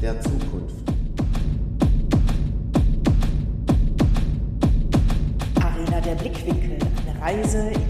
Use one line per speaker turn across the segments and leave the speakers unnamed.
der Zukunft.
Arena der Blickwinkel, eine Reise in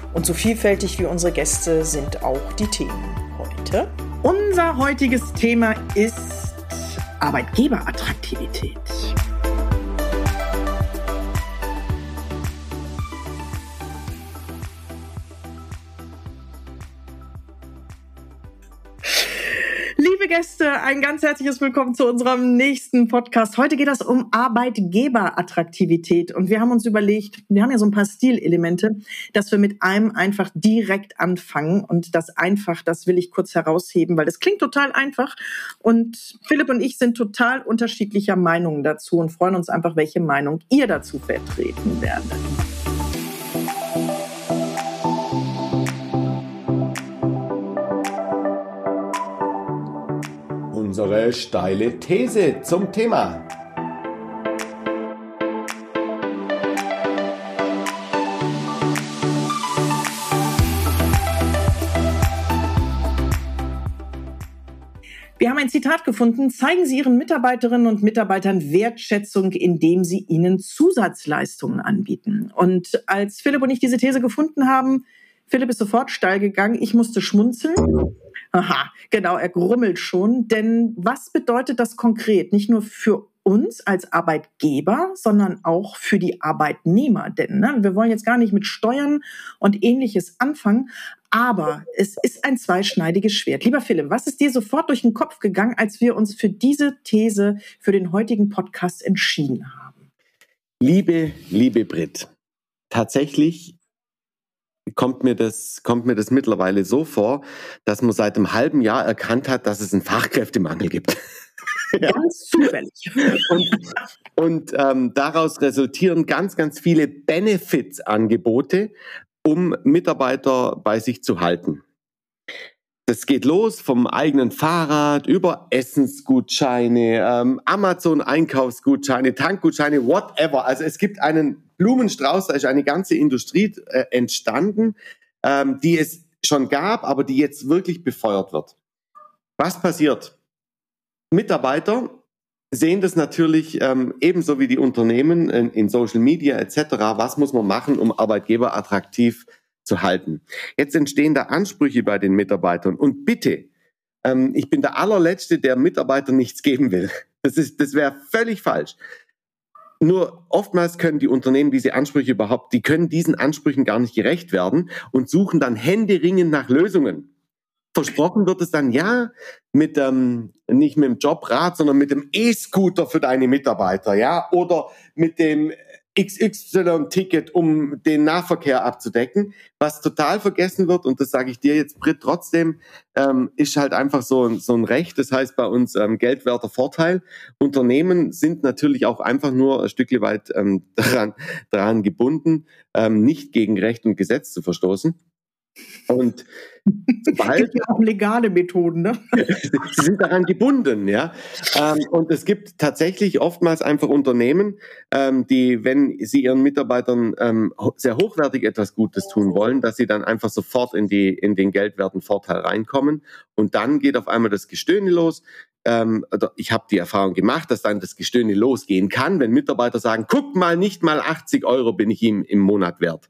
Und so vielfältig wie unsere Gäste sind auch die Themen heute.
Unser heutiges Thema ist Arbeitgeberattraktivität. Liebe Gäste, ein ganz herzliches Willkommen zu unserem nächsten Podcast. Heute geht es um Arbeitgeberattraktivität und wir haben uns überlegt, wir haben ja so ein paar Stilelemente, dass wir mit einem einfach direkt anfangen und das einfach, das will ich kurz herausheben, weil das klingt total einfach und Philipp und ich sind total unterschiedlicher Meinungen dazu und freuen uns einfach, welche Meinung ihr dazu vertreten werdet.
Unsere steile These zum Thema.
Wir haben ein Zitat gefunden. Zeigen Sie Ihren Mitarbeiterinnen und Mitarbeitern Wertschätzung, indem Sie ihnen Zusatzleistungen anbieten. Und als Philipp und ich diese These gefunden haben, Philipp ist sofort steil gegangen. Ich musste schmunzeln. Aha, genau, er grummelt schon. Denn was bedeutet das konkret? Nicht nur für uns als Arbeitgeber, sondern auch für die Arbeitnehmer. Denn ne, wir wollen jetzt gar nicht mit Steuern und ähnliches anfangen, aber es ist ein zweischneidiges Schwert. Lieber Philipp, was ist dir sofort durch den Kopf gegangen, als wir uns für diese These für den heutigen Podcast entschieden haben?
Liebe, liebe Brit, tatsächlich kommt mir das, kommt mir das mittlerweile so vor, dass man seit einem halben Jahr erkannt hat, dass es einen Fachkräftemangel gibt.
ja. Ganz zufällig.
Und, und ähm, daraus resultieren ganz, ganz viele Benefits-Angebote, um Mitarbeiter bei sich zu halten. Das geht los vom eigenen Fahrrad über Essensgutscheine, ähm, Amazon-Einkaufsgutscheine, Tankgutscheine, whatever. Also es gibt einen Blumenstrauß, da ist eine ganze Industrie äh, entstanden, ähm, die es schon gab, aber die jetzt wirklich befeuert wird. Was passiert? Mitarbeiter sehen das natürlich ähm, ebenso wie die Unternehmen in, in Social Media etc. Was muss man machen, um Arbeitgeber attraktiv zu halten? Jetzt entstehen da Ansprüche bei den Mitarbeitern und bitte, ähm, ich bin der allerletzte, der Mitarbeitern nichts geben will. Das das wäre völlig falsch. Nur oftmals können die Unternehmen diese Ansprüche überhaupt, die können diesen Ansprüchen gar nicht gerecht werden und suchen dann händeringend nach Lösungen. Versprochen wird es dann, ja, mit ähm, nicht mit dem Jobrad, sondern mit dem E-Scooter für deine Mitarbeiter, ja, oder mit dem XY-Ticket, um den Nahverkehr abzudecken. Was total vergessen wird, und das sage ich dir jetzt, Brit, trotzdem, ähm, ist halt einfach so, so ein Recht, das heißt bei uns ähm, geldwerter Vorteil. Unternehmen sind natürlich auch einfach nur ein Stück weit ähm, daran, daran gebunden, ähm, nicht gegen Recht und Gesetz zu verstoßen. Und
sobald, es gibt ja auch legale Methoden, ne?
sie sind daran gebunden, ja. Ähm, und es gibt tatsächlich oftmals einfach Unternehmen, ähm, die, wenn sie ihren Mitarbeitern ähm, sehr hochwertig etwas Gutes tun wollen, dass sie dann einfach sofort in die in den geldwerten Vorteil reinkommen. Und dann geht auf einmal das Gestöhne los. Ich habe die Erfahrung gemacht, dass dann das Gestöhne losgehen kann, wenn Mitarbeiter sagen, guck mal, nicht mal 80 Euro bin ich ihm im Monat wert.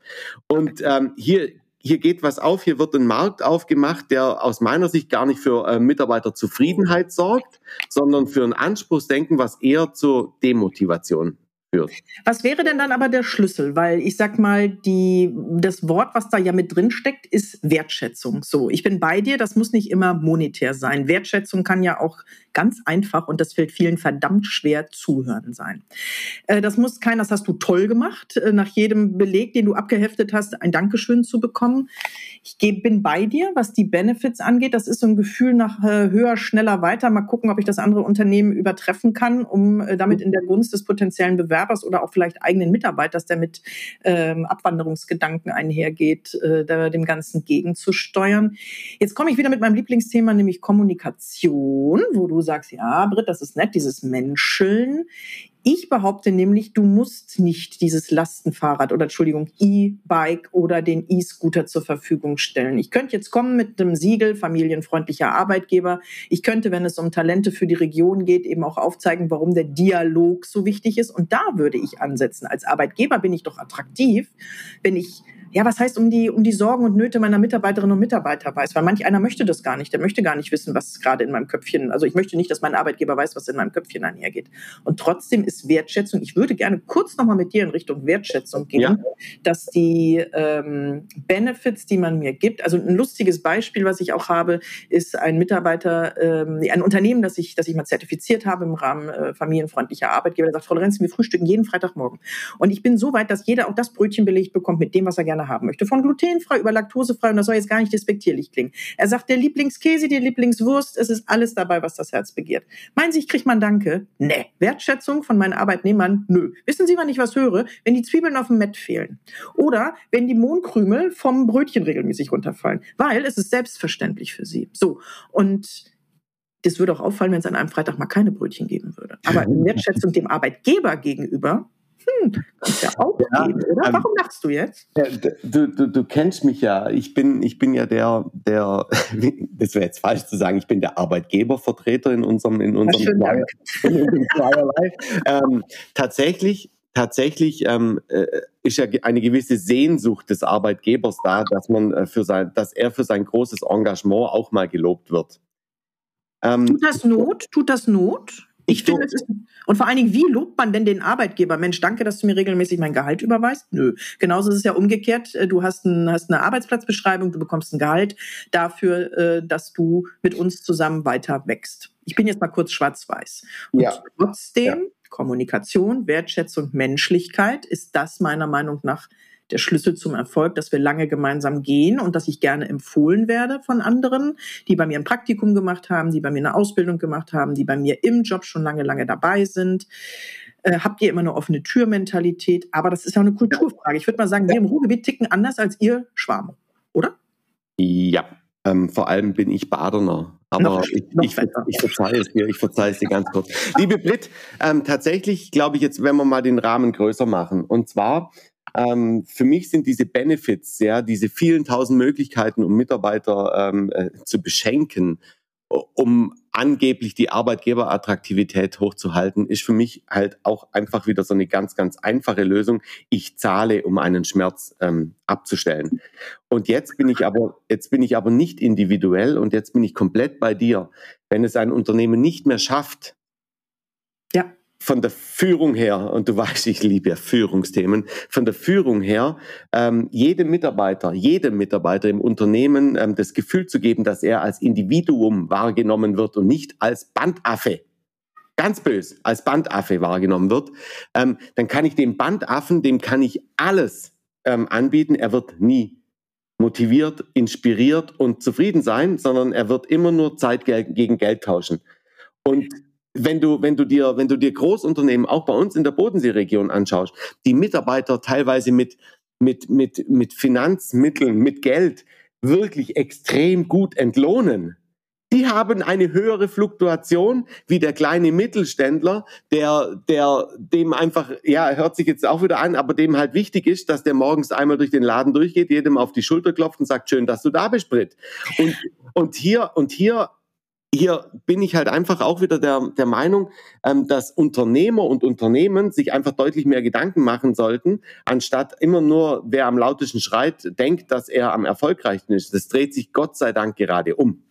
Und hier hier geht was auf, hier wird ein Markt aufgemacht, der aus meiner Sicht gar nicht für äh, Mitarbeiterzufriedenheit sorgt, sondern für ein Anspruchsdenken, was eher zur Demotivation führt.
Was wäre denn dann aber der Schlüssel? Weil ich sag mal, die, das Wort, was da ja mit drin steckt, ist Wertschätzung. So, ich bin bei dir, das muss nicht immer monetär sein. Wertschätzung kann ja auch ganz einfach und das fällt vielen verdammt schwer zuhören sein. Äh, das muss kein, das hast du toll gemacht, äh, nach jedem Beleg, den du abgeheftet hast, ein Dankeschön zu bekommen. Ich bin bei dir, was die Benefits angeht. Das ist so ein Gefühl nach äh, höher, schneller, weiter. Mal gucken, ob ich das andere Unternehmen übertreffen kann, um damit in der Gunst des potenziellen Bewerbers oder auch vielleicht eigenen Mitarbeiters, der mit ähm, Abwanderungsgedanken einhergeht, äh, dem Ganzen gegenzusteuern. Jetzt komme ich wieder mit meinem Lieblingsthema, nämlich Kommunikation, wo du sagst, ja, Britt, das ist nett, dieses Menscheln. Ich behaupte nämlich, du musst nicht dieses Lastenfahrrad oder Entschuldigung, E-Bike oder den E-Scooter zur Verfügung stellen. Ich könnte jetzt kommen mit einem Siegel, familienfreundlicher Arbeitgeber. Ich könnte, wenn es um Talente für die Region geht, eben auch aufzeigen, warum der Dialog so wichtig ist. Und da würde ich ansetzen. Als Arbeitgeber bin ich doch attraktiv, wenn ich ja, was heißt um die, um die Sorgen und Nöte meiner Mitarbeiterinnen und Mitarbeiter weiß. Weil manch einer möchte das gar nicht. Der möchte gar nicht wissen, was gerade in meinem Köpfchen, also ich möchte nicht, dass mein Arbeitgeber weiß, was in meinem Köpfchen einhergeht. Und trotzdem ist Wertschätzung, ich würde gerne kurz nochmal mit dir in Richtung Wertschätzung gehen, ja. dass die ähm, Benefits, die man mir gibt, also ein lustiges Beispiel, was ich auch habe, ist ein Mitarbeiter, ähm, ein Unternehmen, das ich, das ich mal zertifiziert habe im Rahmen äh, familienfreundlicher Arbeitgeber, der sagt, Frau Lorenz, wir frühstücken jeden Freitagmorgen. Und ich bin so weit, dass jeder auch das Brötchen belegt bekommt mit dem, was er gerne haben möchte. Von glutenfrei über laktosefrei und das soll jetzt gar nicht despektierlich klingen. Er sagt, der Lieblingskäse, die Lieblingswurst, es ist alles dabei, was das Herz begehrt. Meinen Sie, ich kriege man Danke? Nee. Wertschätzung von meinen Arbeitnehmern? Nö. Wissen Sie, wann ich was höre? Wenn die Zwiebeln auf dem Mett fehlen. Oder wenn die Mohnkrümel vom Brötchen regelmäßig runterfallen. Weil es ist selbstverständlich für sie. So. Und das würde auch auffallen, wenn es an einem Freitag mal keine Brötchen geben würde. Aber in Wertschätzung dem Arbeitgeber gegenüber hm, kannst ja auch ja, geben, oder? Ähm, Warum lachst du jetzt?
Du, du, du kennst mich ja. Ich bin, ich bin ja der, der, das wäre jetzt falsch zu sagen, ich bin der Arbeitgebervertreter in unserem, in unserem Flyer, in ähm, tatsächlich, tatsächlich ähm, äh, ist ja eine gewisse Sehnsucht des Arbeitgebers da, dass man äh, für sein, dass er für sein großes Engagement auch mal gelobt wird.
Ähm, Tut das Not? Tut das Not? Ich finde, es ist, und vor allen Dingen, wie lobt man denn den Arbeitgeber? Mensch, danke, dass du mir regelmäßig mein Gehalt überweist. Nö. Genauso ist es ja umgekehrt. Äh, du hast, ein, hast eine Arbeitsplatzbeschreibung, du bekommst ein Gehalt dafür, äh, dass du mit uns zusammen weiter wächst. Ich bin jetzt mal kurz schwarz-weiß. Und ja. trotzdem, ja. Kommunikation, Wertschätzung, Menschlichkeit ist das meiner Meinung nach der Schlüssel zum Erfolg, dass wir lange gemeinsam gehen und dass ich gerne empfohlen werde von anderen, die bei mir ein Praktikum gemacht haben, die bei mir eine Ausbildung gemacht haben, die bei mir im Job schon lange, lange dabei sind. Äh, habt ihr immer eine offene Türmentalität? Aber das ist ja eine Kulturfrage. Ich würde mal sagen, wir im Ruhrgebiet ticken anders als ihr Schwarm, oder?
Ja, ähm, vor allem bin ich Badener. Aber noch, ich, noch ich, ich, verzeihe es dir, ich verzeihe es dir ganz kurz. Liebe Blit, ähm, tatsächlich glaube ich jetzt, wenn wir mal den Rahmen größer machen. Und zwar ähm, für mich sind diese Benefits, ja, diese vielen tausend Möglichkeiten, um Mitarbeiter ähm, äh, zu beschenken, um angeblich die Arbeitgeberattraktivität hochzuhalten, ist für mich halt auch einfach wieder so eine ganz, ganz einfache Lösung. Ich zahle, um einen Schmerz ähm, abzustellen. Und jetzt bin ich aber, jetzt bin ich aber nicht individuell und jetzt bin ich komplett bei dir. Wenn es ein Unternehmen nicht mehr schafft, von der Führung her, und du weißt, ich liebe ja Führungsthemen, von der Führung her, ähm, jedem Mitarbeiter, jedem Mitarbeiter im Unternehmen ähm, das Gefühl zu geben, dass er als Individuum wahrgenommen wird und nicht als Bandaffe, ganz bös, als Bandaffe wahrgenommen wird, ähm, dann kann ich dem Bandaffen, dem kann ich alles ähm, anbieten, er wird nie motiviert, inspiriert und zufrieden sein, sondern er wird immer nur Zeit gegen Geld tauschen. Und wenn du, wenn du dir, wenn du dir Großunternehmen auch bei uns in der Bodenseeregion anschaust, die Mitarbeiter teilweise mit, mit, mit, mit Finanzmitteln, mit Geld wirklich extrem gut entlohnen. Die haben eine höhere Fluktuation wie der kleine Mittelständler, der, der, dem einfach, ja, hört sich jetzt auch wieder an, aber dem halt wichtig ist, dass der morgens einmal durch den Laden durchgeht, jedem auf die Schulter klopft und sagt, schön, dass du da bist, Brit. Und, und hier, und hier hier bin ich halt einfach auch wieder der, der Meinung, ähm, dass Unternehmer und Unternehmen sich einfach deutlich mehr Gedanken machen sollten, anstatt immer nur, wer am lautesten schreit, denkt, dass er am erfolgreichsten ist. Das dreht sich Gott sei Dank gerade um.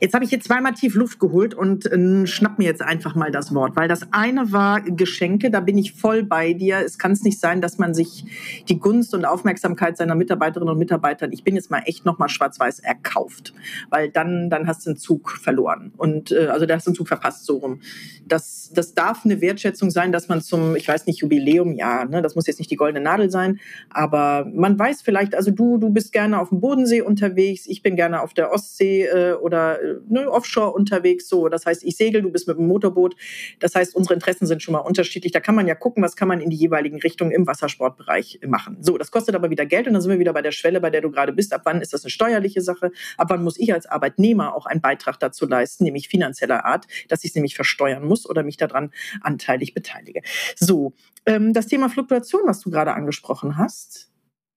Jetzt habe ich hier zweimal tief Luft geholt und äh, schnapp mir jetzt einfach mal das Wort, weil das eine war Geschenke, da bin ich voll bei dir. Es kann es nicht sein, dass man sich die Gunst und Aufmerksamkeit seiner Mitarbeiterinnen und Mitarbeiter, ich bin jetzt mal echt nochmal schwarz-weiß, erkauft, weil dann, dann hast du einen Zug verloren und äh, also da hast du einen Zug verpasst, so rum. Das, das darf eine Wertschätzung sein, dass man zum, ich weiß nicht, Jubiläum, ja, ne, das muss jetzt nicht die goldene Nadel sein, aber man weiß vielleicht, also du, du bist gerne auf dem Bodensee unterwegs, ich bin gerne auf der Ostsee äh, oder äh, ne, offshore unterwegs. So, das heißt, ich segel, du bist mit dem Motorboot. Das heißt, unsere Interessen sind schon mal unterschiedlich. Da kann man ja gucken, was kann man in die jeweiligen Richtungen im Wassersportbereich machen. So, das kostet aber wieder Geld und dann sind wir wieder bei der Schwelle, bei der du gerade bist. Ab wann ist das eine steuerliche Sache? Ab wann muss ich als Arbeitnehmer auch einen Beitrag dazu leisten, nämlich finanzieller Art, dass ich es nämlich versteuern muss oder mich daran anteilig beteilige. So, ähm, das Thema Fluktuation, was du gerade angesprochen hast,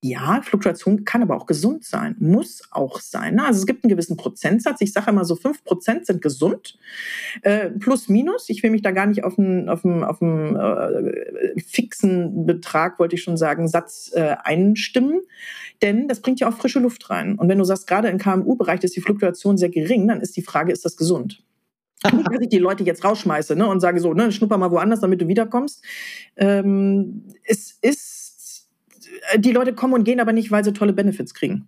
ja, Fluktuation kann aber auch gesund sein, muss auch sein. Ne? Also es gibt einen gewissen Prozentsatz. Ich sage immer so, fünf Prozent sind gesund, äh, plus minus. Ich will mich da gar nicht auf einen, auf einen, auf einen äh, fixen Betrag, wollte ich schon sagen, Satz äh, einstimmen. Denn das bringt ja auch frische Luft rein. Und wenn du sagst, gerade im KMU-Bereich ist die Fluktuation sehr gering, dann ist die Frage, ist das gesund? Nicht, dass ich die Leute jetzt rausschmeiße ne, und sage so, ne, schnupper mal woanders, damit du wiederkommst. Ähm, es ist die Leute kommen und gehen aber nicht, weil sie tolle Benefits kriegen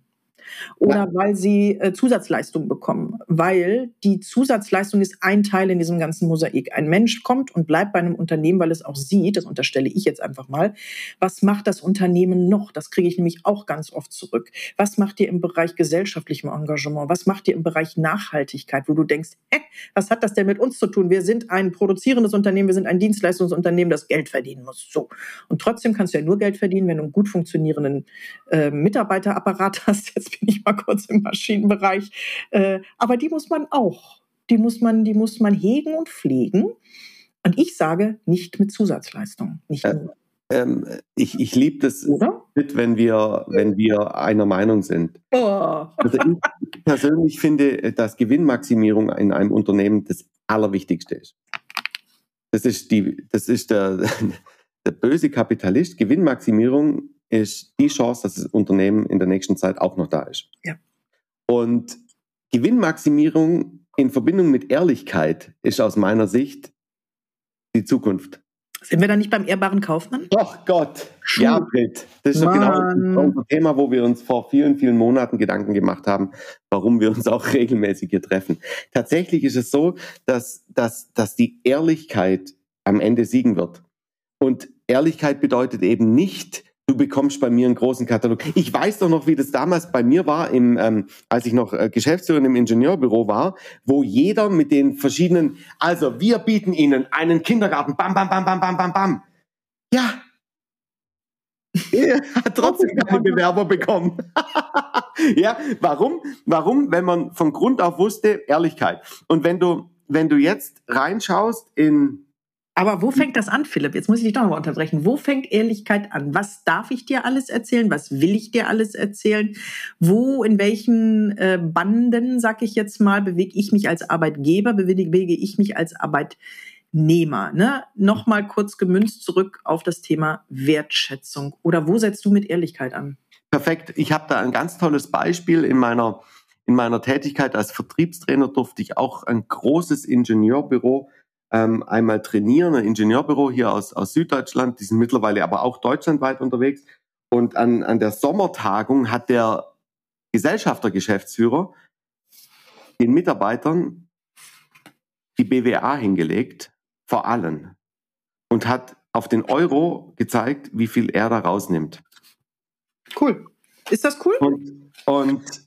oder ja. weil sie äh, Zusatzleistungen bekommen, weil die Zusatzleistung ist ein Teil in diesem ganzen Mosaik. Ein Mensch kommt und bleibt bei einem Unternehmen, weil es auch sieht, das unterstelle ich jetzt einfach mal, was macht das Unternehmen noch? Das kriege ich nämlich auch ganz oft zurück. Was macht ihr im Bereich gesellschaftlichem Engagement? Was macht ihr im Bereich Nachhaltigkeit, wo du denkst, hä, was hat das denn mit uns zu tun? Wir sind ein produzierendes Unternehmen, wir sind ein Dienstleistungsunternehmen, das Geld verdienen muss. So. Und trotzdem kannst du ja nur Geld verdienen, wenn du einen gut funktionierenden äh, Mitarbeiterapparat hast. Jetzt bin ich mal kurz im Maschinenbereich. Äh, aber die muss man auch. Die muss man, die muss man hegen und pflegen. Und ich sage, nicht mit Zusatzleistung. Nicht
äh, nur. Ähm, ich ich liebe das mit, wenn wir, wenn wir einer Meinung sind. Oh. Also ich persönlich finde, dass Gewinnmaximierung in einem Unternehmen das Allerwichtigste ist. Das ist, die, das ist der, der böse Kapitalist. Gewinnmaximierung ist die Chance, dass das Unternehmen in der nächsten Zeit auch noch da ist.
Ja.
Und Gewinnmaximierung in Verbindung mit Ehrlichkeit ist aus meiner Sicht die Zukunft.
Sind wir da nicht beim ehrbaren Kaufmann?
Doch Gott, ja, Britt. Das ist doch genau unser Thema, wo wir uns vor vielen, vielen Monaten Gedanken gemacht haben, warum wir uns auch regelmäßig hier treffen. Tatsächlich ist es so, dass, dass, dass die Ehrlichkeit am Ende siegen wird. Und Ehrlichkeit bedeutet eben nicht, du bekommst bei mir einen großen Katalog. Ich weiß doch noch, wie das damals bei mir war, im, ähm, als ich noch äh, Geschäftsführer im Ingenieurbüro war, wo jeder mit den verschiedenen, also wir bieten Ihnen einen Kindergarten, bam, bam, bam, bam, bam, bam, bam. Ja. Hat trotzdem keine Bewerber bekommen. ja, warum? Warum? Wenn man von Grund auf wusste, Ehrlichkeit. Und wenn du, wenn du jetzt reinschaust in
aber wo fängt das an, Philipp? Jetzt muss ich dich doch mal unterbrechen. Wo fängt Ehrlichkeit an? Was darf ich dir alles erzählen? Was will ich dir alles erzählen? Wo, in welchen äh, Banden, sag ich jetzt mal, bewege ich mich als Arbeitgeber, bewege ich mich als Arbeitnehmer? Ne? Nochmal kurz gemünzt zurück auf das Thema Wertschätzung. Oder wo setzt du mit Ehrlichkeit an?
Perfekt. Ich habe da ein ganz tolles Beispiel in meiner in meiner Tätigkeit als Vertriebstrainer durfte ich auch ein großes Ingenieurbüro ähm, einmal trainieren, ein Ingenieurbüro hier aus, aus Süddeutschland, die sind mittlerweile aber auch deutschlandweit unterwegs. Und an, an der Sommertagung hat der Gesellschaftergeschäftsführer den Mitarbeitern die BWA hingelegt, vor allen, und hat auf den Euro gezeigt, wie viel er da rausnimmt.
Cool. Ist das cool?
Und, und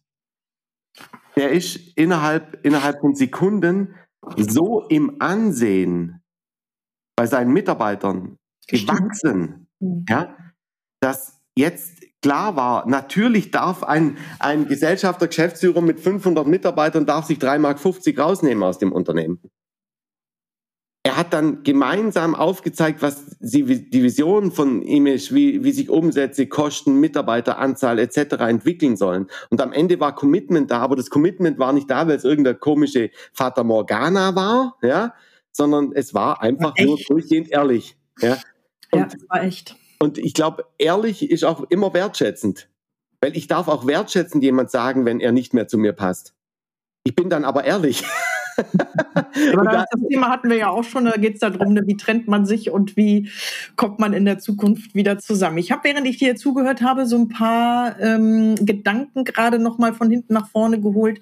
der ist innerhalb, innerhalb von Sekunden so im Ansehen bei seinen Mitarbeitern gewachsen, mhm. ja, dass jetzt klar war, natürlich darf ein, ein Gesellschafter, Geschäftsführer mit 500 Mitarbeitern darf sich 3,50 Mark rausnehmen aus dem Unternehmen. Er hat dann gemeinsam aufgezeigt, was die, die Vision von ihm ist, wie, wie sich Umsätze, Kosten, Mitarbeiteranzahl etc. entwickeln sollen. Und am Ende war Commitment da, aber das Commitment war nicht da, weil es irgendeine komische Fata Morgana war, ja, sondern es war einfach war nur durchgehend ehrlich. Ja,
und, ja das war echt.
Und ich glaube, ehrlich ist auch immer wertschätzend. Weil ich darf auch wertschätzend jemand sagen, wenn er nicht mehr zu mir passt. Ich bin dann aber ehrlich.
Aber das, das, Thema hatten wir ja auch schon, da geht es darum, ne, wie trennt man sich und wie kommt man in der Zukunft wieder zusammen. Ich habe, während ich dir zugehört habe, so ein paar ähm, Gedanken gerade nochmal von hinten nach vorne geholt,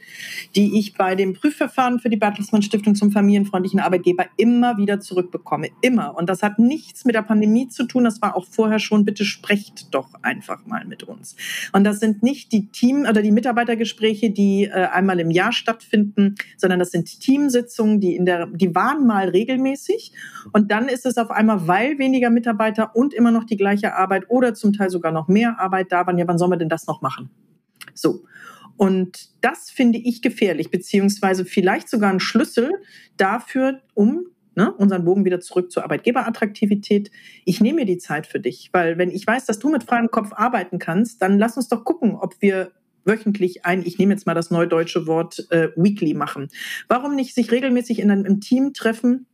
die ich bei dem Prüfverfahren für die Bertelsmann Stiftung zum familienfreundlichen Arbeitgeber immer wieder zurückbekomme. Immer. Und das hat nichts mit der Pandemie zu tun, das war auch vorher schon, bitte sprecht doch einfach mal mit uns. Und das sind nicht die Team- oder die Mitarbeitergespräche, die äh, einmal im Jahr stattfinden, sondern das sind Teamsitzungen, die in der, die waren mal regelmäßig und dann ist es auf einmal, weil weniger Mitarbeiter und immer noch die gleiche Arbeit oder zum Teil sogar noch mehr Arbeit da waren, ja, wann sollen wir denn das noch machen? So. Und das finde ich gefährlich, beziehungsweise vielleicht sogar ein Schlüssel dafür, um ne, unseren Bogen wieder zurück zur Arbeitgeberattraktivität. Ich nehme mir die Zeit für dich, weil wenn ich weiß, dass du mit freiem Kopf arbeiten kannst, dann lass uns doch gucken, ob wir wöchentlich ein, ich nehme jetzt mal das neudeutsche Wort, äh, weekly machen. Warum nicht sich regelmäßig in einem Team treffen?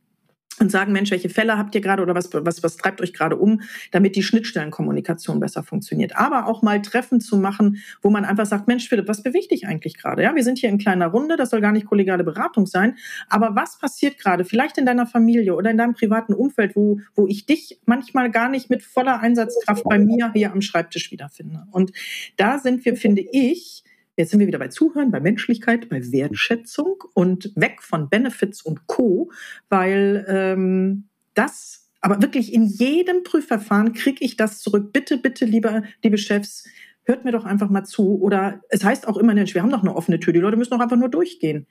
Und sagen, Mensch, welche Fälle habt ihr gerade oder was, was, was treibt euch gerade um, damit die Schnittstellenkommunikation besser funktioniert. Aber auch mal Treffen zu machen, wo man einfach sagt, Mensch, Philipp, was bewegt dich eigentlich gerade? Ja, wir sind hier in kleiner Runde, das soll gar nicht kollegiale Beratung sein, aber was passiert gerade? Vielleicht in deiner Familie oder in deinem privaten Umfeld, wo, wo ich dich manchmal gar nicht mit voller Einsatzkraft bei mir hier am Schreibtisch wiederfinde. Und da sind wir, finde ich, Jetzt sind wir wieder bei Zuhören, bei Menschlichkeit, bei Wertschätzung und weg von Benefits und Co, weil ähm, das, aber wirklich in jedem Prüfverfahren kriege ich das zurück. Bitte, bitte, liebe, liebe Chefs, hört mir doch einfach mal zu. Oder es heißt auch immer, wir haben doch eine offene Tür, die Leute müssen doch einfach nur durchgehen.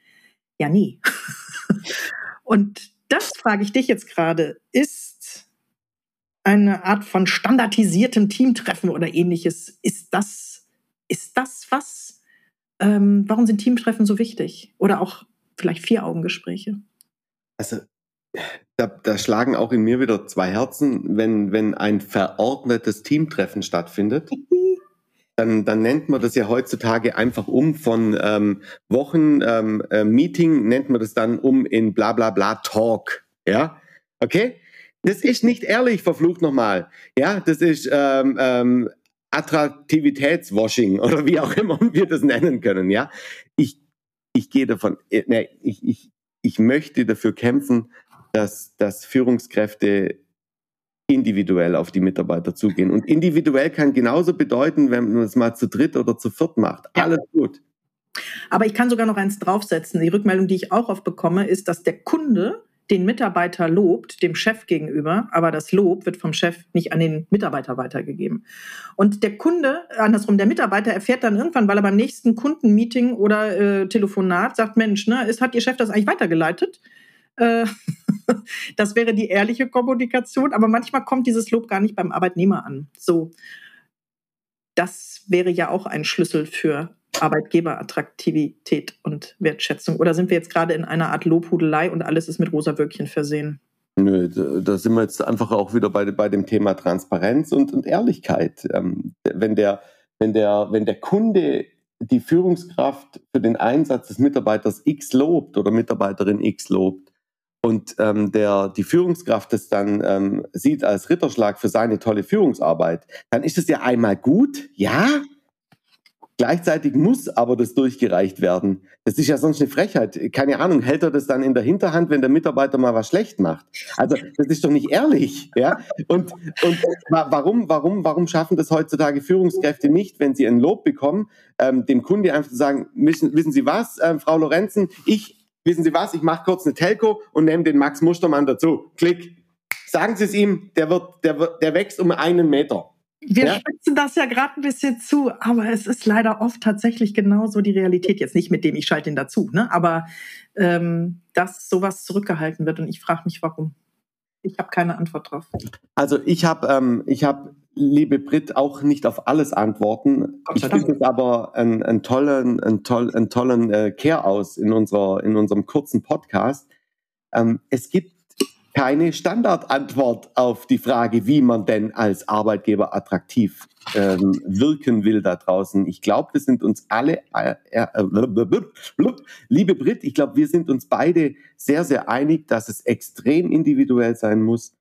Ja, nie. und das frage ich dich jetzt gerade. Ist eine Art von standardisiertem Teamtreffen oder ähnliches, ist das, ist das was, ähm, warum sind Teamtreffen so wichtig? Oder auch vielleicht Vier-Augen-Gespräche?
Also, da, da, schlagen auch in mir wieder zwei Herzen, wenn, wenn ein verordnetes Teamtreffen stattfindet. Dann, dann nennt man das ja heutzutage einfach um von ähm, Wochen ähm, äh, Meeting, nennt man das dann um in bla bla bla Talk. Ja, okay? Das ist nicht ehrlich, verflucht nochmal. Ja, das ist ähm, ähm, Attraktivitätswashing oder wie auch immer wir das nennen können, ja. Ich, ich gehe davon, äh, ne, ich, ich, ich möchte dafür kämpfen, dass, dass Führungskräfte individuell auf die Mitarbeiter zugehen. Und individuell kann genauso bedeuten, wenn man es mal zu dritt oder zu viert macht. Ja. Alles gut.
Aber ich kann sogar noch eins draufsetzen. Die Rückmeldung, die ich auch oft bekomme, ist, dass der Kunde den Mitarbeiter lobt, dem Chef gegenüber, aber das Lob wird vom Chef nicht an den Mitarbeiter weitergegeben. Und der Kunde, andersrum, der Mitarbeiter erfährt dann irgendwann, weil er beim nächsten Kundenmeeting oder äh, Telefonat sagt, Mensch, ne, ist, hat Ihr Chef das eigentlich weitergeleitet? Äh, das wäre die ehrliche Kommunikation, aber manchmal kommt dieses Lob gar nicht beim Arbeitnehmer an. So, das wäre ja auch ein Schlüssel für Arbeitgeberattraktivität und Wertschätzung? Oder sind wir jetzt gerade in einer Art Lobhudelei und alles ist mit rosa Wölkchen versehen?
Nö, da sind wir jetzt einfach auch wieder bei, bei dem Thema Transparenz und, und Ehrlichkeit. Ähm, wenn, der, wenn, der, wenn der Kunde die Führungskraft für den Einsatz des Mitarbeiters X lobt oder Mitarbeiterin X lobt und ähm, der, die Führungskraft das dann ähm, sieht als Ritterschlag für seine tolle Führungsarbeit, dann ist es ja einmal gut, ja, Gleichzeitig muss aber das durchgereicht werden. Das ist ja sonst eine Frechheit. Keine Ahnung, hält er das dann in der Hinterhand, wenn der Mitarbeiter mal was schlecht macht? Also das ist doch nicht ehrlich, ja? Und, und warum, warum, warum schaffen das heutzutage Führungskräfte nicht, wenn sie ein Lob bekommen, ähm, dem Kunde einfach zu sagen, wissen, wissen Sie was, äh, Frau Lorenzen, ich, wissen Sie was, ich mache kurz eine Telco und nehme den Max Mustermann dazu. Klick. Sagen Sie es ihm, der wird, der wird, der wächst um einen Meter.
Wir ja? spitzen das ja gerade ein bisschen zu, aber es ist leider oft tatsächlich genauso die Realität. Jetzt nicht mit dem, ich schalte ihn dazu, ne? aber ähm, dass sowas zurückgehalten wird und ich frage mich, warum. Ich habe keine Antwort drauf.
Also ich habe, ähm, ich habe, liebe Brit, auch nicht auf alles Antworten. Ich finde es aber einen, einen tollen, einen, toll, einen tollen äh, Kehr aus in, unserer, in unserem kurzen Podcast. Ähm, es gibt keine Standardantwort auf die Frage, wie man denn als Arbeitgeber attraktiv ähm, wirken will da draußen. Ich glaube, wir sind uns alle, äh, äh, liebe Brit, ich glaube, wir sind uns beide sehr, sehr einig, dass es extrem individuell sein muss,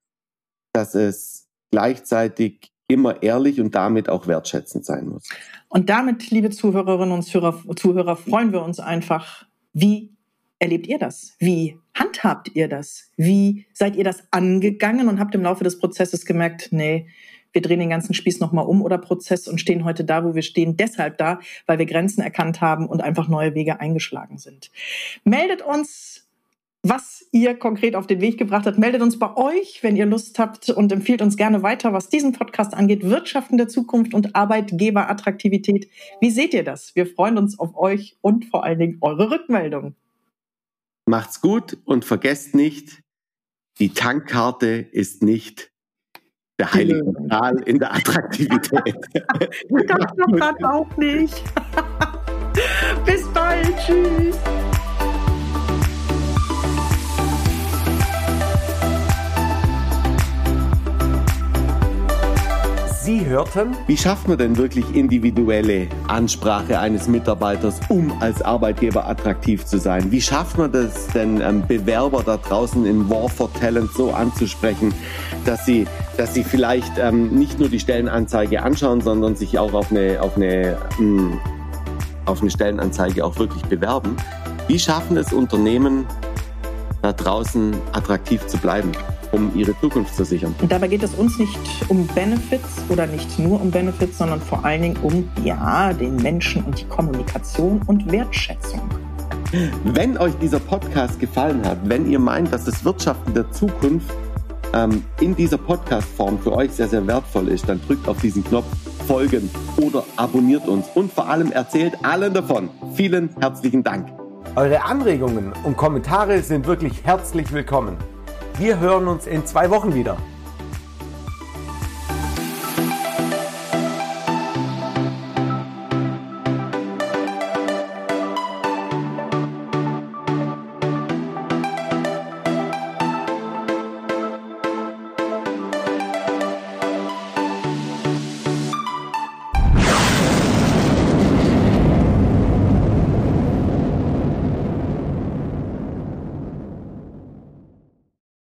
dass es gleichzeitig immer ehrlich und damit auch wertschätzend sein muss.
Und damit, liebe Zuhörerinnen und Zuhörer, Zuhörer freuen wir uns einfach Wie erlebt ihr das? Wie handhabt ihr das? Wie seid ihr das angegangen und habt im Laufe des Prozesses gemerkt, nee, wir drehen den ganzen Spieß nochmal um oder Prozess und stehen heute da, wo wir stehen, deshalb da, weil wir Grenzen erkannt haben und einfach neue Wege eingeschlagen sind. Meldet uns was ihr konkret auf den Weg gebracht habt. Meldet uns bei euch, wenn ihr Lust habt und empfiehlt uns gerne weiter, was diesen Podcast angeht. Wirtschaften der Zukunft und Arbeitgeberattraktivität. Wie seht ihr das? Wir freuen uns auf euch und vor allen Dingen eure Rückmeldung.
Macht's gut und vergesst nicht, die Tankkarte ist nicht der heilige Gral in der Attraktivität.
das auch nicht. Bis bald. Tschüss.
Sie hörten, wie schafft man denn wirklich individuelle Ansprache eines Mitarbeiters, um als Arbeitgeber attraktiv zu sein? Wie schafft man das denn, ähm, Bewerber da draußen in War for Talent so anzusprechen, dass sie, dass sie vielleicht ähm, nicht nur die Stellenanzeige anschauen, sondern sich auch auf eine, auf eine, hm, auf eine Stellenanzeige auch wirklich bewerben? Wie schaffen es Unternehmen, da draußen attraktiv zu bleiben? Um ihre Zukunft zu sichern.
Und dabei geht es uns nicht um Benefits oder nicht nur um Benefits, sondern vor allen Dingen um, ja, den Menschen und die Kommunikation und Wertschätzung.
Wenn euch dieser Podcast gefallen hat, wenn ihr meint, dass das Wirtschaften der Zukunft ähm, in dieser Podcast-Form für euch sehr, sehr wertvoll ist, dann drückt auf diesen Knopf folgen oder abonniert uns und vor allem erzählt allen davon. Vielen herzlichen Dank.
Eure Anregungen und Kommentare sind wirklich herzlich willkommen. Wir hören uns in zwei Wochen wieder.